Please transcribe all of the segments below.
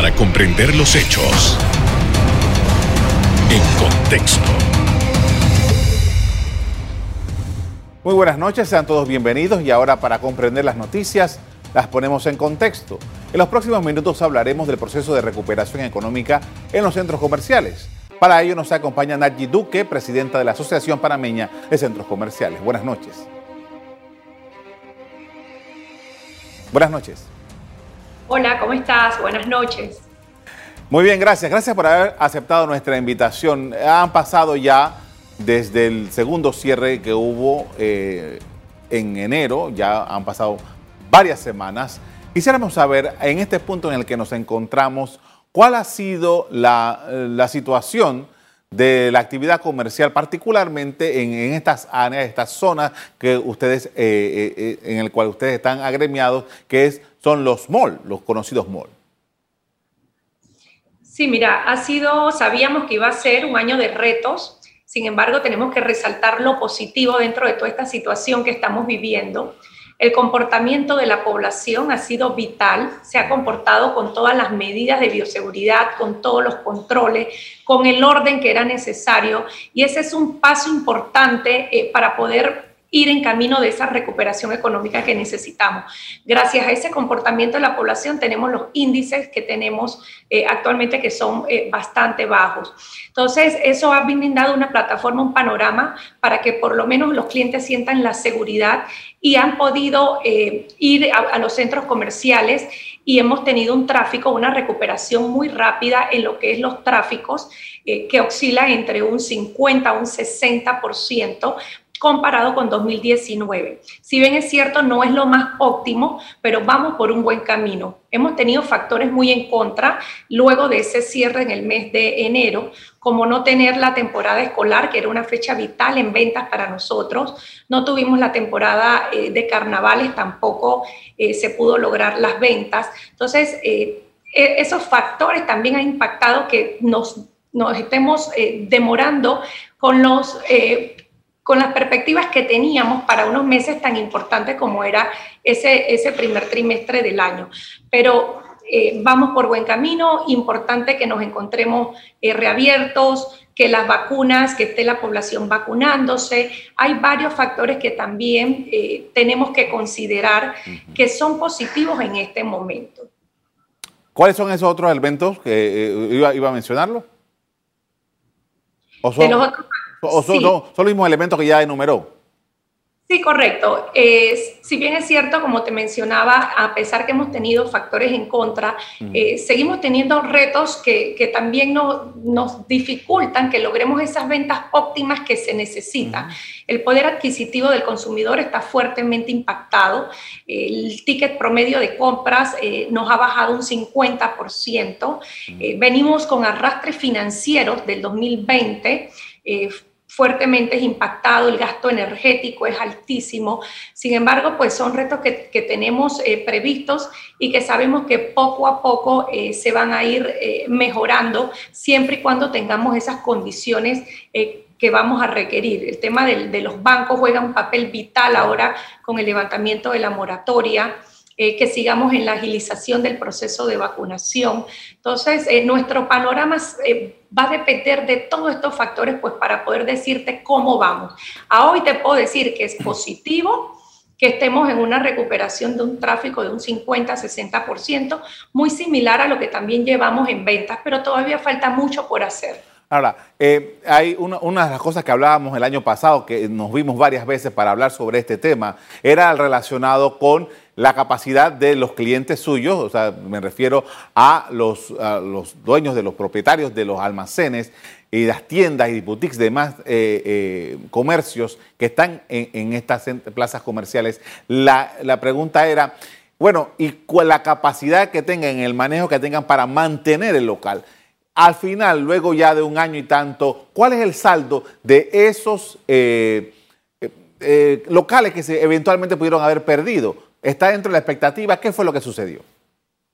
para comprender los hechos en contexto. Muy buenas noches, sean todos bienvenidos y ahora para comprender las noticias las ponemos en contexto. En los próximos minutos hablaremos del proceso de recuperación económica en los centros comerciales. Para ello nos acompaña Nadji Duque, presidenta de la Asociación Panameña de Centros Comerciales. Buenas noches. Buenas noches. Hola, ¿cómo estás? Buenas noches. Muy bien, gracias. Gracias por haber aceptado nuestra invitación. Han pasado ya desde el segundo cierre que hubo eh, en enero, ya han pasado varias semanas. Quisiéramos saber, en este punto en el que nos encontramos, cuál ha sido la, situación de la actividad comercial, particularmente en, estas áreas, estas zonas que ustedes, eh, eh, en el cual ustedes están agremiados, que es, son los malls, los conocidos malls. Sí, mira, ha sido, sabíamos que iba a ser un año de retos, sin embargo, tenemos que resaltar lo positivo dentro de toda esta situación que estamos viviendo. El comportamiento de la población ha sido vital, se ha comportado con todas las medidas de bioseguridad, con todos los controles, con el orden que era necesario y ese es un paso importante eh, para poder ir en camino de esa recuperación económica que necesitamos. Gracias a ese comportamiento de la población tenemos los índices que tenemos eh, actualmente que son eh, bastante bajos. Entonces, eso ha brindado una plataforma, un panorama para que por lo menos los clientes sientan la seguridad y han podido eh, ir a, los centros comerciales y hemos tenido un tráfico, una recuperación muy rápida en lo que es los tráficos, que oscilan entre un 50 a un 60%, comparado con 2019. Si bien es cierto, no es lo más óptimo, pero vamos por un buen camino. Hemos tenido factores muy en contra luego de ese cierre en el mes de enero, como no tener la temporada escolar, que era una fecha vital en ventas para nosotros. No tuvimos la temporada eh, de carnavales, tampoco eh, se pudo lograr las ventas. Entonces, eh, e-, esos factores también han impactado que nos, nos estemos demorando con los con las perspectivas que teníamos para unos meses tan importantes como era ese, ese primer trimestre del año. Pero eh, vamos por buen camino, importante que nos encontremos eh, reabiertos, que las vacunas, que esté la población vacunándose. Hay varios factores que también eh, tenemos que considerar que son positivos en este momento. ¿Cuáles son esos otros elementos que iba, iba, a mencionarlo? ¿O son... los otros ¿O son, son los mismos elementos que ya enumeró? Sí, correcto. si bien es cierto, como te mencionaba, a pesar que hemos tenido factores en contra, eh, seguimos teniendo retos que, también nos dificultan que logremos esas ventas óptimas que se necesitan. El poder adquisitivo del consumidor está fuertemente impactado. El ticket promedio de compras eh, nos ha bajado un 50%. Eh, venimos con arrastres financieros del 2020 fuertemente impactado, el gasto energético es altísimo. Sin embargo, pues son retos que, tenemos eh, previstos y que sabemos que poco a poco eh, se van a ir eh, mejorando siempre y cuando tengamos esas condiciones que vamos a requerir. El tema de los bancos juega un papel vital ahora con el levantamiento de la moratoria. Eh, que sigamos en la agilización del proceso de vacunación. Entonces, eh, nuestro panorama eh, va a depender de todos estos factores, pues para poder decirte cómo vamos. A hoy te puedo decir que es positivo que estemos en una recuperación de un tráfico de un 50-60%, muy similar a lo que también llevamos en ventas, pero todavía falta mucho por hacer. Ahora, hay una, de las cosas que hablábamos el año pasado, que nos vimos varias veces para hablar sobre este tema, era el relacionado con la capacidad de los clientes suyos, o sea, me refiero a los, dueños de los propietarios de los almacenes y las tiendas y boutiques de más eh, eh, comercios que están en, estas plazas comerciales. La, pregunta era, bueno, ¿y cuál la capacidad que tengan, el manejo que tengan para mantener el local? Al final, luego ya de un año y tanto, ¿cuál es el saldo de esos eh, locales que se eventualmente pudieron haber perdido? ¿Está dentro de la expectativa? ¿Qué fue lo que sucedió?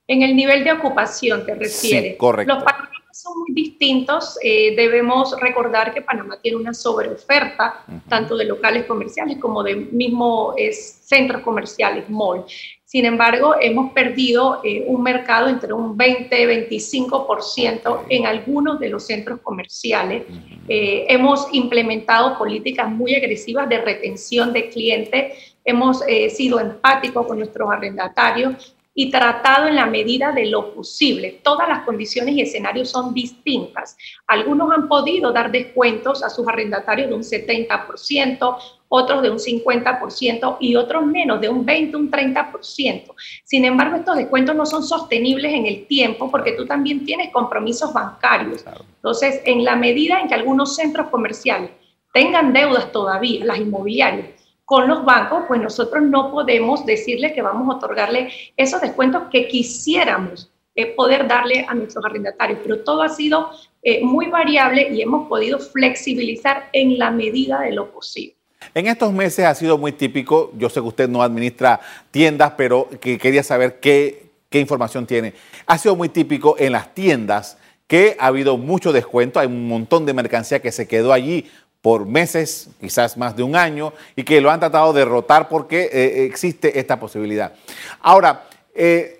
En el nivel de ocupación te refieres. Sí, correcto. Los panoramas son muy distintos. Eh, debemos recordar que Panamá tiene una sobreoferta, tanto de locales comerciales como de mismos centros comerciales, mall. Sin embargo, hemos perdido eh, un mercado entre un 20-25% en algunos de los centros comerciales. Eh, hemos implementado políticas muy agresivas de retención de clientes. Hemos sido empáticos con nuestros arrendatarios y tratado en la medida de lo posible. Todas las condiciones y escenarios son distintas. Algunos han podido dar descuentos a sus arrendatarios de un 70%, otros de un 50% y otros menos, de un 20, un 30%. Sin embargo, estos descuentos no son sostenibles en el tiempo porque tú también tienes compromisos bancarios. Entonces, en la medida en que algunos centros comerciales tengan deudas todavía, las inmobiliarias, con los bancos, pues nosotros no podemos decirle que vamos a otorgarle esos descuentos que quisiéramos eh, poder darle a nuestros arrendatarios, pero todo ha sido eh, muy variable y hemos podido flexibilizar en la medida de lo posible. En estos meses ha sido muy típico, yo sé que usted no administra tiendas, pero que quería saber qué, información tiene. Ha sido muy típico en las tiendas que ha habido mucho descuento, hay un montón de mercancía que se quedó allí por meses, quizás más de un año, y que lo han tratado de derrotar porque eh, existe esta posibilidad. Ahora, eh,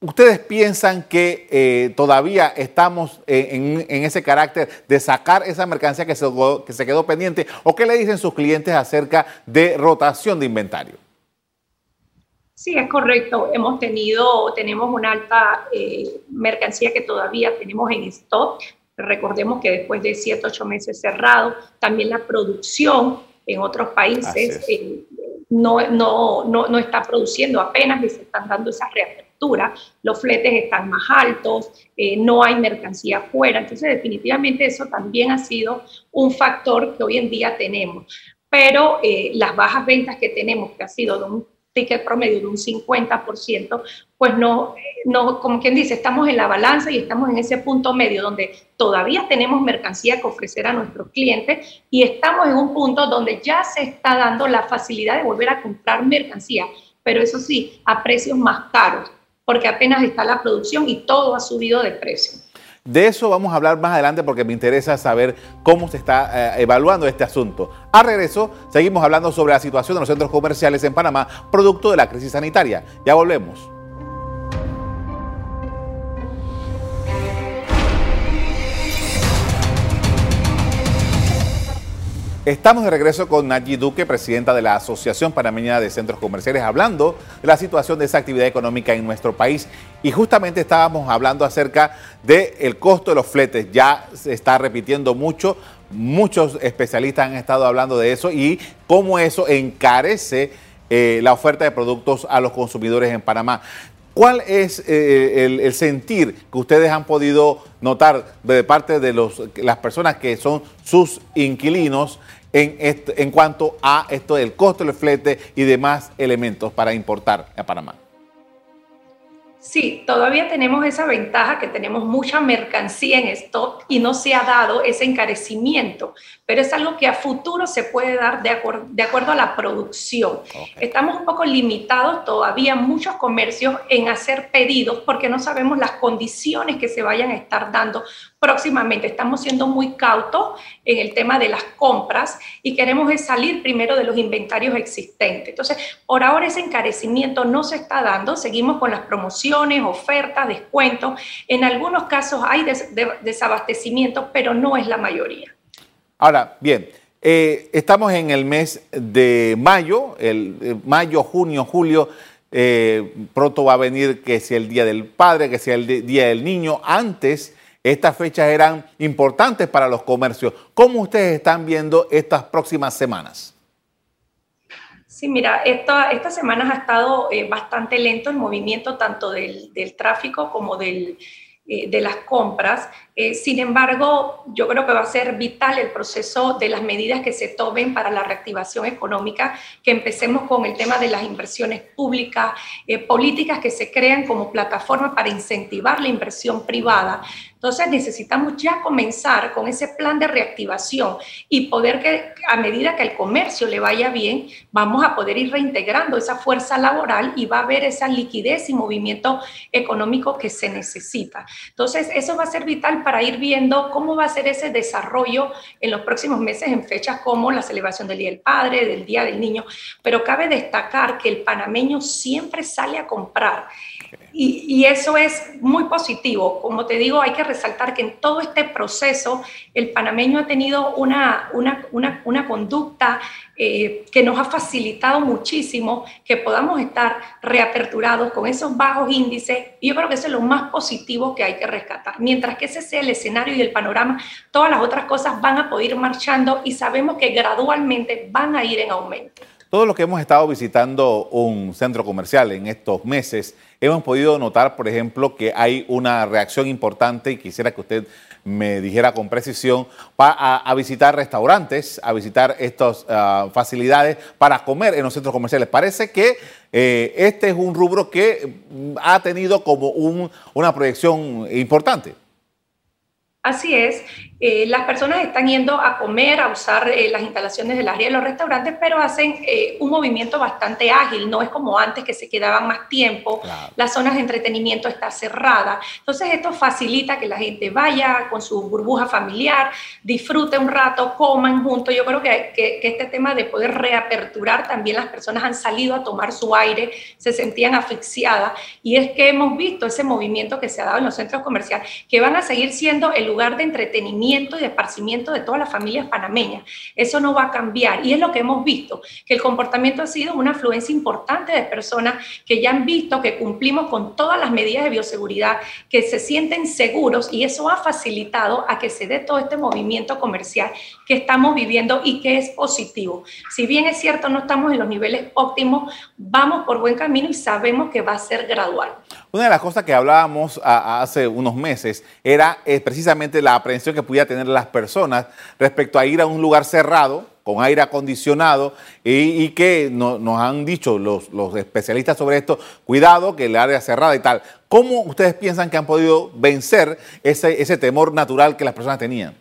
¿ustedes piensan que eh, todavía estamos en, ese carácter de sacar esa mercancía que se, que se quedó pendiente? ¿O qué le dicen sus clientes acerca de rotación de inventario? Sí, es correcto. Hemos tenido, tenemos una alta mercancía que todavía tenemos en stock, Recordemos que después de 7, 8 meses cerrado, también la producción en otros países eh, no, no, no, no, está produciendo apenas y se están dando esas los fletes están más altos, eh, no hay mercancía afuera, entonces definitivamente eso también ha sido un factor que hoy en día tenemos. Pero eh, las bajas ventas que tenemos, que ha sido de un ticket promedio de un 50%, pues no, no, como quien dice, estamos en la balanza y estamos en ese punto medio donde todavía tenemos mercancía que ofrecer a nuestros clientes y estamos en un punto donde ya se está dando la facilidad de volver a comprar mercancía, pero eso sí, a precios más caros, porque apenas está la producción y todo ha subido de precio. De eso vamos a hablar más adelante porque me interesa saber cómo se está eh, evaluando este asunto. A regreso, seguimos hablando sobre la situación de los centros comerciales en Panamá, producto de la crisis sanitaria. Ya volvemos. Estamos de regreso con Nayi Duque, presidenta de la Asociación Panameña de Centros Comerciales, hablando de la situación de esa actividad económica en nuestro país. Y justamente estábamos hablando acerca del costo de los fletes. Ya se está repitiendo mucho, muchos especialistas han estado hablando de eso y cómo eso encarece eh, la oferta de productos a los consumidores en Panamá. ¿Cuál es eh, el, sentir que ustedes han podido notar de parte de las personas que son sus inquilinos en, en cuanto a esto del costo del flete y demás elementos para importar a Panamá? Sí, todavía tenemos esa ventaja que tenemos mucha mercancía en stock y no se ha dado ese encarecimiento, pero es algo que a futuro se puede dar de, acuerdo a la producción. Estamos un poco limitados todavía muchos comercios en hacer pedidos porque no sabemos las condiciones que se vayan a estar dando próximamente. Estamos siendo muy cautos en el tema de las compras y queremos salir primero de los inventarios existentes. Entonces, por ahora ese encarecimiento no se está dando, seguimos con las promociones, ofertas, descuentos. En algunos casos hay desabastecimiento, pero no es la mayoría. Ahora, bien, eh, estamos en el mes de mayo, el, eh, mayo, junio, julio. Eh, pronto va a venir que sea el Día del Padre, que sea el Día del Niño. Antes estas fechas eran importantes para los comercios. ¿Cómo ustedes están viendo estas próximas semanas? Sí, mira, esta, esta semana ha estado eh, bastante lento el movimiento tanto del, del tráfico como del, eh, de las compras. Eh, sin embargo, yo creo que va a ser vital el proceso de las medidas que se tomen para la reactivación económica, que empecemos con el tema de las inversiones públicas, políticas que se crean como plataforma para incentivar la inversión privada, entonces necesitamos ya comenzar con ese plan de reactivación y poder que a medida que el comercio le vaya bien, vamos a poder ir reintegrando esa fuerza laboral y va a haber esa liquidez y movimiento económico que se necesita. Entonces eso va a ser vital para ir viendo cómo va a ser ese desarrollo en los próximos meses en fechas como la celebración del Día del Padre, del Día del Niño. Pero cabe destacar que el panameño siempre sale a comprar y, eso es muy positivo. Como te digo, hay que resaltar que en todo este proceso el panameño ha tenido una, una, conducta eh, que nos ha facilitado muchísimo que podamos estar reaperturados con esos bajos índices. Y yo creo que eso es lo más positivo que hay que rescatar. Mientras que ese sea el escenario y el panorama, todas las otras cosas van a poder ir marchando y sabemos que gradualmente van a ir en aumento. Todos los que hemos estado visitando un centro comercial en estos meses, hemos podido notar, por ejemplo, que hay una reacción importante y quisiera que usted me dijera con precisión a, visitar restaurantes, a visitar estas ah, facilidades para comer en los centros comerciales. Parece que eh, este es un rubro que mm, ha tenido como una proyección importante. Así es, eh, las personas están yendo a comer, a usar eh, las instalaciones del área de los restaurantes, pero hacen eh, un movimiento bastante ágil, no es como antes que se quedaban más tiempo, las zonas de entretenimiento están cerradas, entonces esto facilita que la gente vaya con su burbuja familiar, disfrute un rato, coman juntos, yo creo que, que, que este tema de poder reaperturar, también las personas han salido a tomar su aire, se sentían asfixiadas, y es que hemos visto ese movimiento que se ha dado en los centros comerciales, que van a seguir siendo el lugar de entretenimiento, y de esparcimiento de todas las familias panameñas. Eso no va a cambiar y es lo que hemos visto, que el comportamiento ha sido una afluencia importante de personas que ya han visto que cumplimos con todas las medidas de bioseguridad, que se sienten seguros y eso ha facilitado a que se dé todo este movimiento comercial que estamos viviendo y que es positivo. Si bien es cierto, no estamos en los niveles óptimos, vamos por buen camino y sabemos que va a ser gradual. Una de las cosas que hablábamos hace unos meses era eh, precisamente la aprehensión que pudiera tener las personas respecto a ir a un lugar cerrado con aire acondicionado y, que nos han dicho los, especialistas sobre esto, cuidado que el área cerrada y tal. ¿Cómo ustedes piensan que han podido vencer ese temor natural que las personas tenían?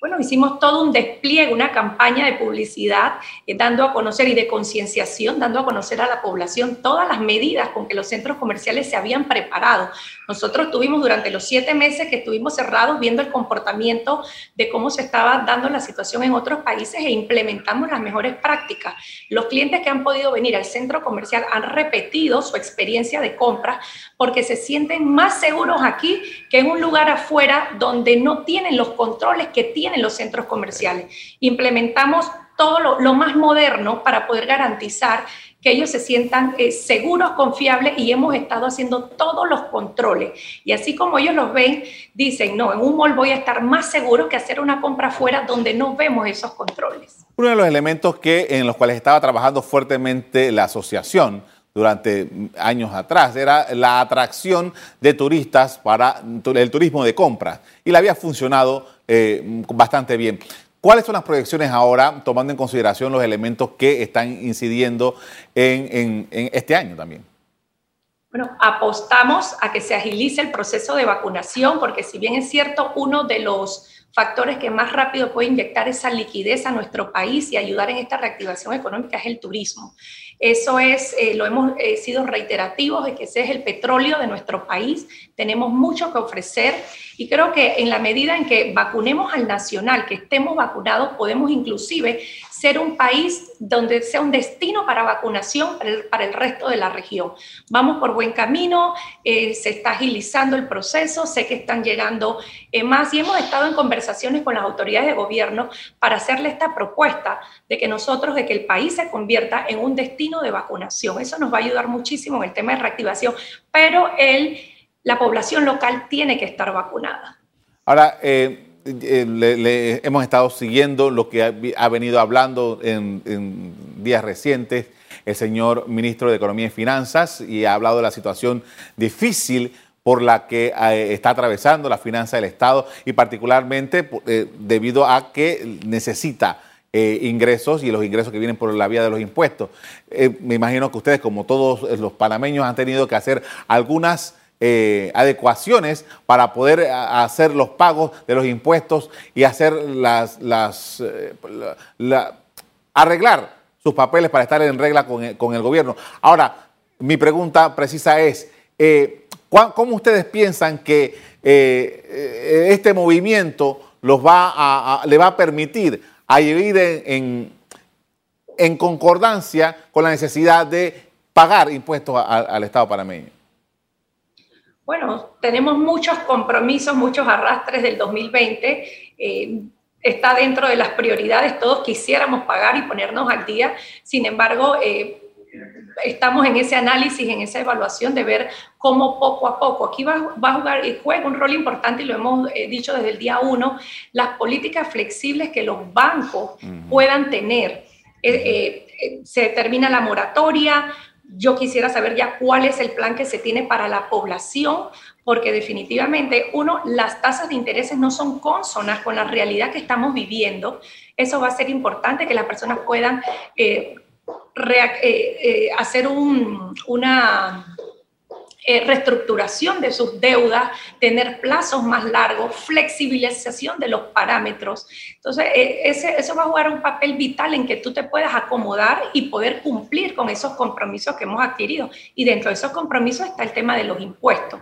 Bueno, hicimos todo un despliegue, una campaña de publicidad, eh, dando a conocer y de concienciación, dando a conocer a la población todas las medidas con que los centros comerciales se habían preparado. Nosotros tuvimos durante los siete meses que estuvimos cerrados viendo el comportamiento de cómo se estaba dando la situación en otros países e implementamos las mejores prácticas. Los clientes que han podido venir al centro comercial han repetido su experiencia de compra porque se sienten más seguros aquí que en un lugar afuera donde no tienen los controles que tienen en los centros comerciales. Implementamos todo lo, más moderno para poder garantizar que ellos se sientan eh, seguros, confiables y hemos estado haciendo todos los controles. Y así como ellos los ven, dicen, no, en un mall voy a estar más seguro que hacer una compra afuera donde no vemos esos controles. Uno de los elementos que, en los cuales estaba trabajando fuertemente la asociación durante años atrás, era la atracción de turistas para el turismo de compras y le había funcionado eh, bastante bien. ¿Cuáles son las proyecciones ahora, tomando en consideración los elementos que están incidiendo en, este año también? Bueno, apostamos a que se agilice el proceso de vacunación, porque si bien es cierto, uno de los factores que más rápido puede inyectar esa liquidez a nuestro país y ayudar en esta reactivación económica es el turismo. Eso es, eh, lo hemos eh, sido reiterativos de que ese es el petróleo de nuestro país. Tenemos mucho que ofrecer y creo que en la medida en que vacunemos al nacional, que estemos vacunados, podemos inclusive ser un país donde sea un destino para vacunación para el, resto de la región. Vamos por buen camino, eh, se está agilizando el proceso, sé que están llegando eh, más y hemos estado en conversaciones con las autoridades de gobierno para hacerle esta propuesta de que nosotros, de que el país se convierta en un destino de vacunación. Eso nos va a ayudar muchísimo en el tema de reactivación, pero el, la población local tiene que estar vacunada. Ahora, eh, eh, le, hemos estado siguiendo lo que ha, venido hablando en, días recientes el señor ministro de Economía y Finanzas y ha hablado de la situación difícil por la que eh, está atravesando la finanza del Estado y particularmente debido a que necesita ingresos y los ingresos que vienen por la vía de los impuestos. me imagino que ustedes, como todos los panameños, han tenido que hacer algunas eh, adecuaciones para poder eh, hacer los pagos de los impuestos y hacer las, las eh, arreglar sus papeles para estar en regla con el, gobierno. Ahora, mi pregunta precisa es, ¿Cómo ustedes piensan que este movimiento los va a, le va a permitir a vivir en, en, concordancia con la necesidad de pagar impuestos al Estado panameño? Bueno, tenemos muchos compromisos, muchos arrastres del 2020. Eh, está dentro de las prioridades, todos quisiéramos pagar y ponernos al día. Sin embargo, eh, estamos en ese análisis, en esa evaluación de ver cómo poco a poco, aquí va, a jugar y juega un rol importante y lo hemos eh, dicho desde el día uno, las políticas flexibles que los bancos puedan tener. Eh, eh, se termina la moratoria, yo quisiera saber ya cuál es el plan que se tiene para la población, porque definitivamente, uno, las tasas de intereses no son consonas con la realidad que estamos viviendo. Eso va a ser importante que las personas puedan eh, eh, hacer una eh, reestructuración de sus deudas, tener plazos más largos, flexibilización de los parámetros. Entonces, ese, eso va a jugar un papel vital en que tú te puedas acomodar y poder cumplir con esos compromisos que hemos adquirido. Y dentro de esos compromisos está el tema de los impuestos.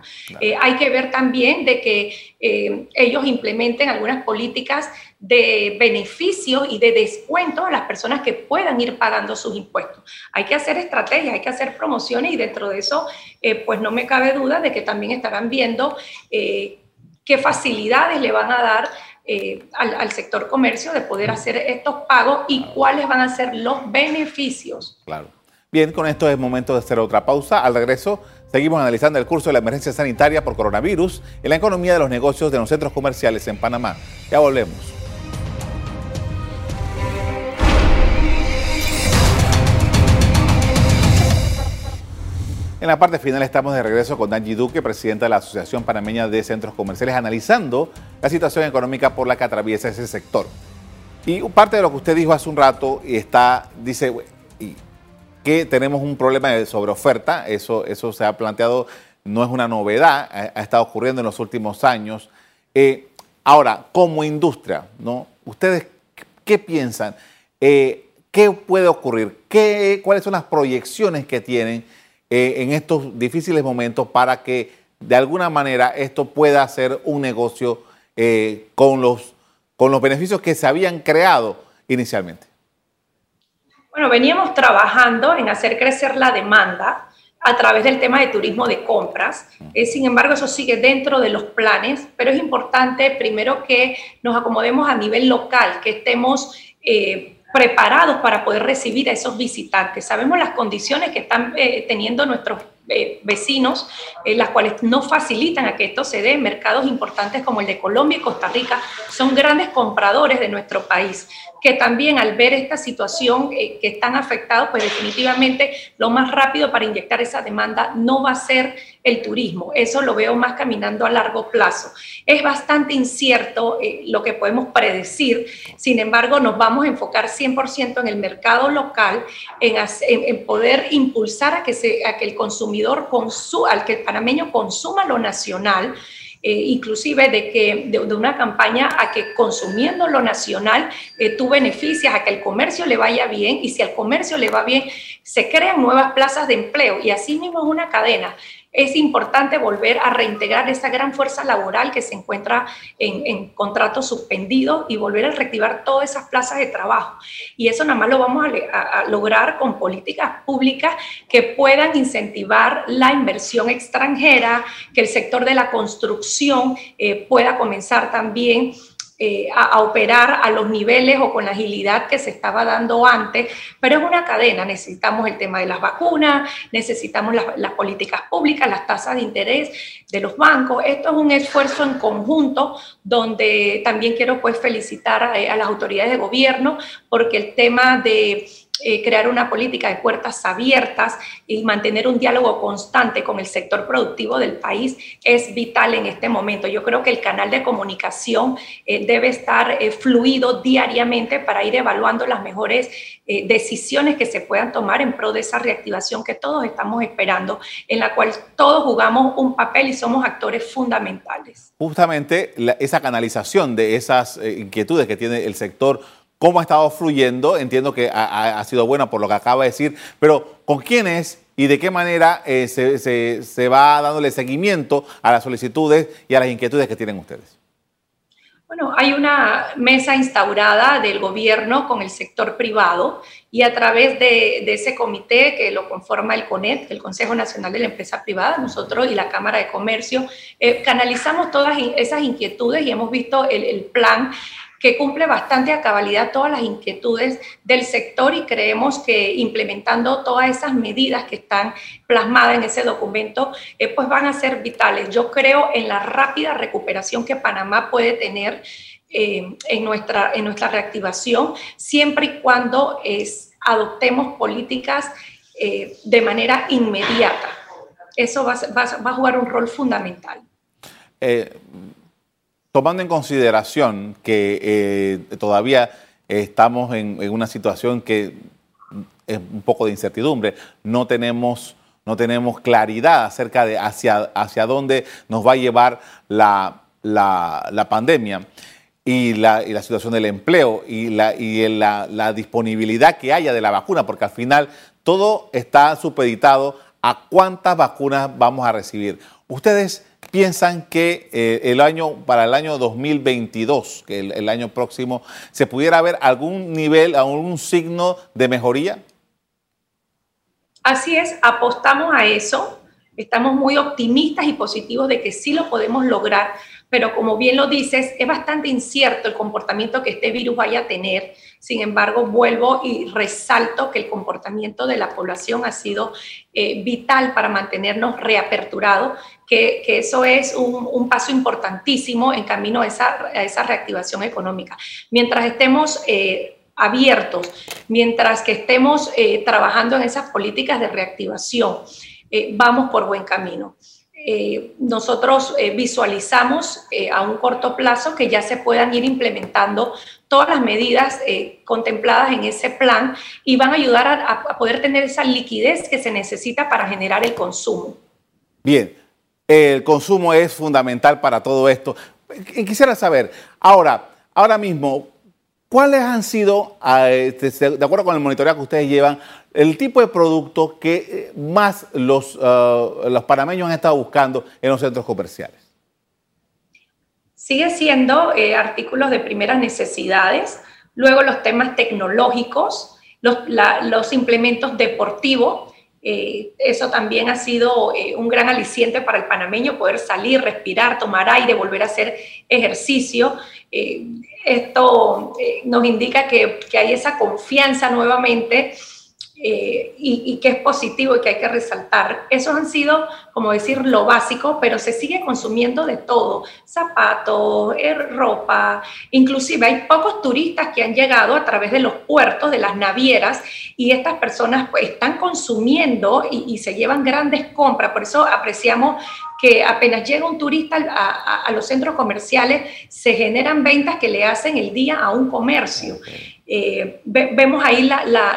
hay que ver también de que ellos implementen algunas políticas de beneficios y de descuentos a las personas que puedan ir pagando sus impuestos. Hay que hacer estrategias, hay que hacer promociones y dentro de eso, eh, pues no me cabe duda de que también estarán viendo eh, qué facilidades le van a dar eh, al, al, sector comercio de poder hacer estos pagos y cuáles van a ser los beneficios. Claro. Bien, con esto es momento de hacer otra pausa. Al regreso seguimos analizando el curso de la emergencia sanitaria por coronavirus en la economía de los negocios de los centros comerciales en Panamá. Ya volvemos. En la parte final estamos de regreso con Danji Duque, presidenta de la Asociación Panameña de Centros Comerciales, analizando la situación económica por la que atraviesa ese sector. Y parte de lo que usted dijo hace un rato y está, dice que tenemos un problema de sobreoferta, eso, eso se ha planteado, no es una novedad, ha, estado ocurriendo en los últimos años. Eh, ahora, como industria, ¿no? ¿Ustedes qué piensan? Eh, ¿Qué puede ocurrir? ¿Qué, ¿Cuáles son las proyecciones que tienen? Eh, en estos difíciles momentos para que de alguna manera esto pueda ser un negocio con, los, con los beneficios que se habían creado inicialmente? Bueno, veníamos trabajando en hacer crecer la demanda a través del tema de turismo de compras. Eh, sin embargo, eso sigue dentro de los planes, pero es importante primero que nos acomodemos a nivel local, que estemos preparados para poder recibir a esos visitantes. Sabemos las condiciones que están eh, teniendo nuestros eh, vecinos, eh, las cuales no facilitan a que esto se dé. Mercados importantes como el de Colombia y Costa Rica son grandes compradores de nuestro país que también al ver esta situación que están afectados, pues definitivamente lo más rápido para inyectar esa demanda no va a ser el turismo. Eso lo veo más caminando a largo plazo. Es bastante incierto lo que podemos predecir, sin embargo nos vamos a enfocar 100% en el mercado local, en, en, poder impulsar a que, se, a que el consumidor, al que el panameño consuma lo nacional, eh, inclusive de que de, una campaña a que consumiendo lo nacional eh, tú beneficias a que el comercio le vaya bien y si al comercio le va bien se crean nuevas plazas de empleo y así mismo es una cadena es importante volver a reintegrar esa gran fuerza laboral que se encuentra en, en contratos suspendidos y volver a reactivar todas esas plazas de trabajo. Y eso nada más lo vamos a, lograr con políticas públicas que puedan incentivar la inversión extranjera, que el sector de la construcción eh, pueda comenzar también eh, a, operar a los niveles o con la agilidad que se estaba dando antes, pero es una cadena. Necesitamos el tema de las vacunas, necesitamos las, políticas públicas, las tasas de interés de los bancos. Esto es un esfuerzo en conjunto donde también quiero pues felicitar a las autoridades de gobierno porque el tema de eh, crear una política de puertas abiertas y mantener un diálogo constante con el sector productivo del país es vital en este momento. Yo creo que el canal de comunicación eh, debe estar eh, fluido diariamente para ir evaluando las mejores decisiones que se puedan tomar en pro de esa reactivación que todos estamos esperando, en la cual todos jugamos un papel y somos actores fundamentales. Justamente esa canalización de esas inquietudes que tiene el sector cómo ha estado fluyendo. Entiendo que ha, sido buena por lo que acaba de decir, pero ¿con quiénes y de qué manera eh, se, se va dándole seguimiento a las solicitudes y a las inquietudes que tienen ustedes? Bueno, hay una mesa instaurada del gobierno con el sector privado y a través de, ese comité que lo conforma el CONET, el Consejo Nacional de la Empresa Privada, nosotros y la Cámara de Comercio, eh, canalizamos todas esas inquietudes y hemos visto el plan que cumple bastante a cabalidad todas las inquietudes del sector y creemos que implementando todas esas medidas que están plasmadas en ese documento, eh, pues van a ser vitales. Yo creo en la rápida recuperación que Panamá puede tener eh, en, nuestra, en nuestra reactivación, siempre y cuando es, adoptemos políticas eh, de manera inmediata. Eso va, va, a jugar un rol fundamental tomando en consideración que eh, todavía estamos en, una situación que es un poco de incertidumbre, no tenemos, no tenemos claridad acerca de hacia, hacia dónde nos va a llevar la, pandemia. Y la, la, situación del empleo y, la, y la, la, disponibilidad que haya de la vacuna, porque al final todo está supeditado a cuántas vacunas vamos a recibir. Ustedes piensan que eh, el año, para el año 2022, que el, el, año próximo, se pudiera ver algún nivel, algún signo de mejoría? Así es, apostamos a eso. Estamos muy optimistas y positivos de que sí lo podemos lograr pero como bien lo dices, es bastante incierto el comportamiento que este virus vaya a tener. Sin embargo, vuelvo y resalto que el comportamiento de la población ha sido eh, vital para mantenernos reaperturados, que, eso es un, paso importantísimo en camino a esa, reactivación económica. Mientras estemos... Eh, abiertos, mientras que estemos eh, trabajando en esas políticas de reactivación, vamos por buen camino. Eh, nosotros eh, visualizamos eh, a un corto plazo que ya se puedan ir implementando todas las medidas contempladas en ese plan y van a ayudar a, poder tener esa liquidez que se necesita para generar el consumo. Bien, el consumo es fundamental para todo esto. Quisiera saber, ahora, ahora mismo, ¿cuáles han sido, este, de acuerdo con el monitoreo que ustedes llevan, el tipo de producto que eh, más los, uh, los panameños han estado buscando en los centros comerciales? Sigue siendo eh, artículos de primeras necesidades, luego los temas tecnológicos, los implementos deportivos. Eh, eso también ha sido un gran aliciente para el panameño, poder salir, respirar, tomar aire, volver a hacer ejercicio. esto nos indica que hay esa confianza nuevamente eh, y, que es positivo y que hay que resaltar. Esos han sido, como decir, lo básico, pero se sigue consumiendo de todo, zapatos, eh, ropa, inclusive hay pocos turistas que han llegado a través de los puertos, de las navieras, y estas personas pues, están consumiendo y, se llevan grandes compras, por eso apreciamos que apenas llega un turista a, los centros comerciales, se generan ventas que le hacen el día a un comercio. Eh, vemos ahí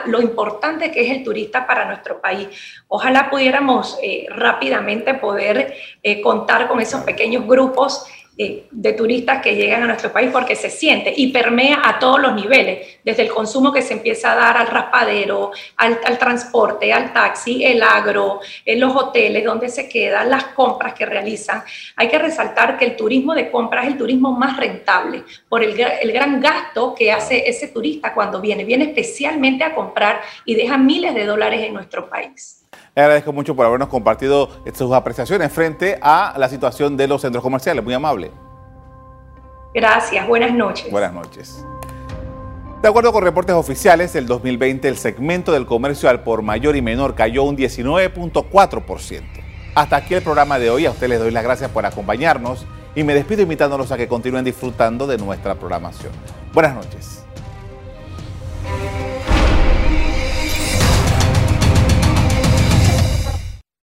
lo importante que es el turista para nuestro país. Ojalá pudiéramos eh, rápidamente poder eh, contar con esos pequeños grupos eh, de turistas que llegan a nuestro país porque se siente y permea a todos los niveles, desde el consumo que se empieza a dar al raspadero, al, transporte, al taxi, el agro, en los hoteles, donde se quedan, las compras que realizan. Hay que resaltar que el turismo de compras es el turismo más rentable por el, el gran gasto que hace ese turista cuando viene. Viene especialmente a comprar y deja miles de dólares en nuestro país. Le agradezco mucho por habernos compartido sus apreciaciones frente a la situación de los centros comerciales. Muy amable. Gracias, buenas noches. Buenas noches. De acuerdo con reportes oficiales, el 2020 el segmento del comercio al por mayor y menor cayó un 19.4%. Hasta aquí el programa de hoy. A ustedes les doy las gracias por acompañarnos y me despido invitándolos a que continúen disfrutando de nuestra programación. Buenas noches.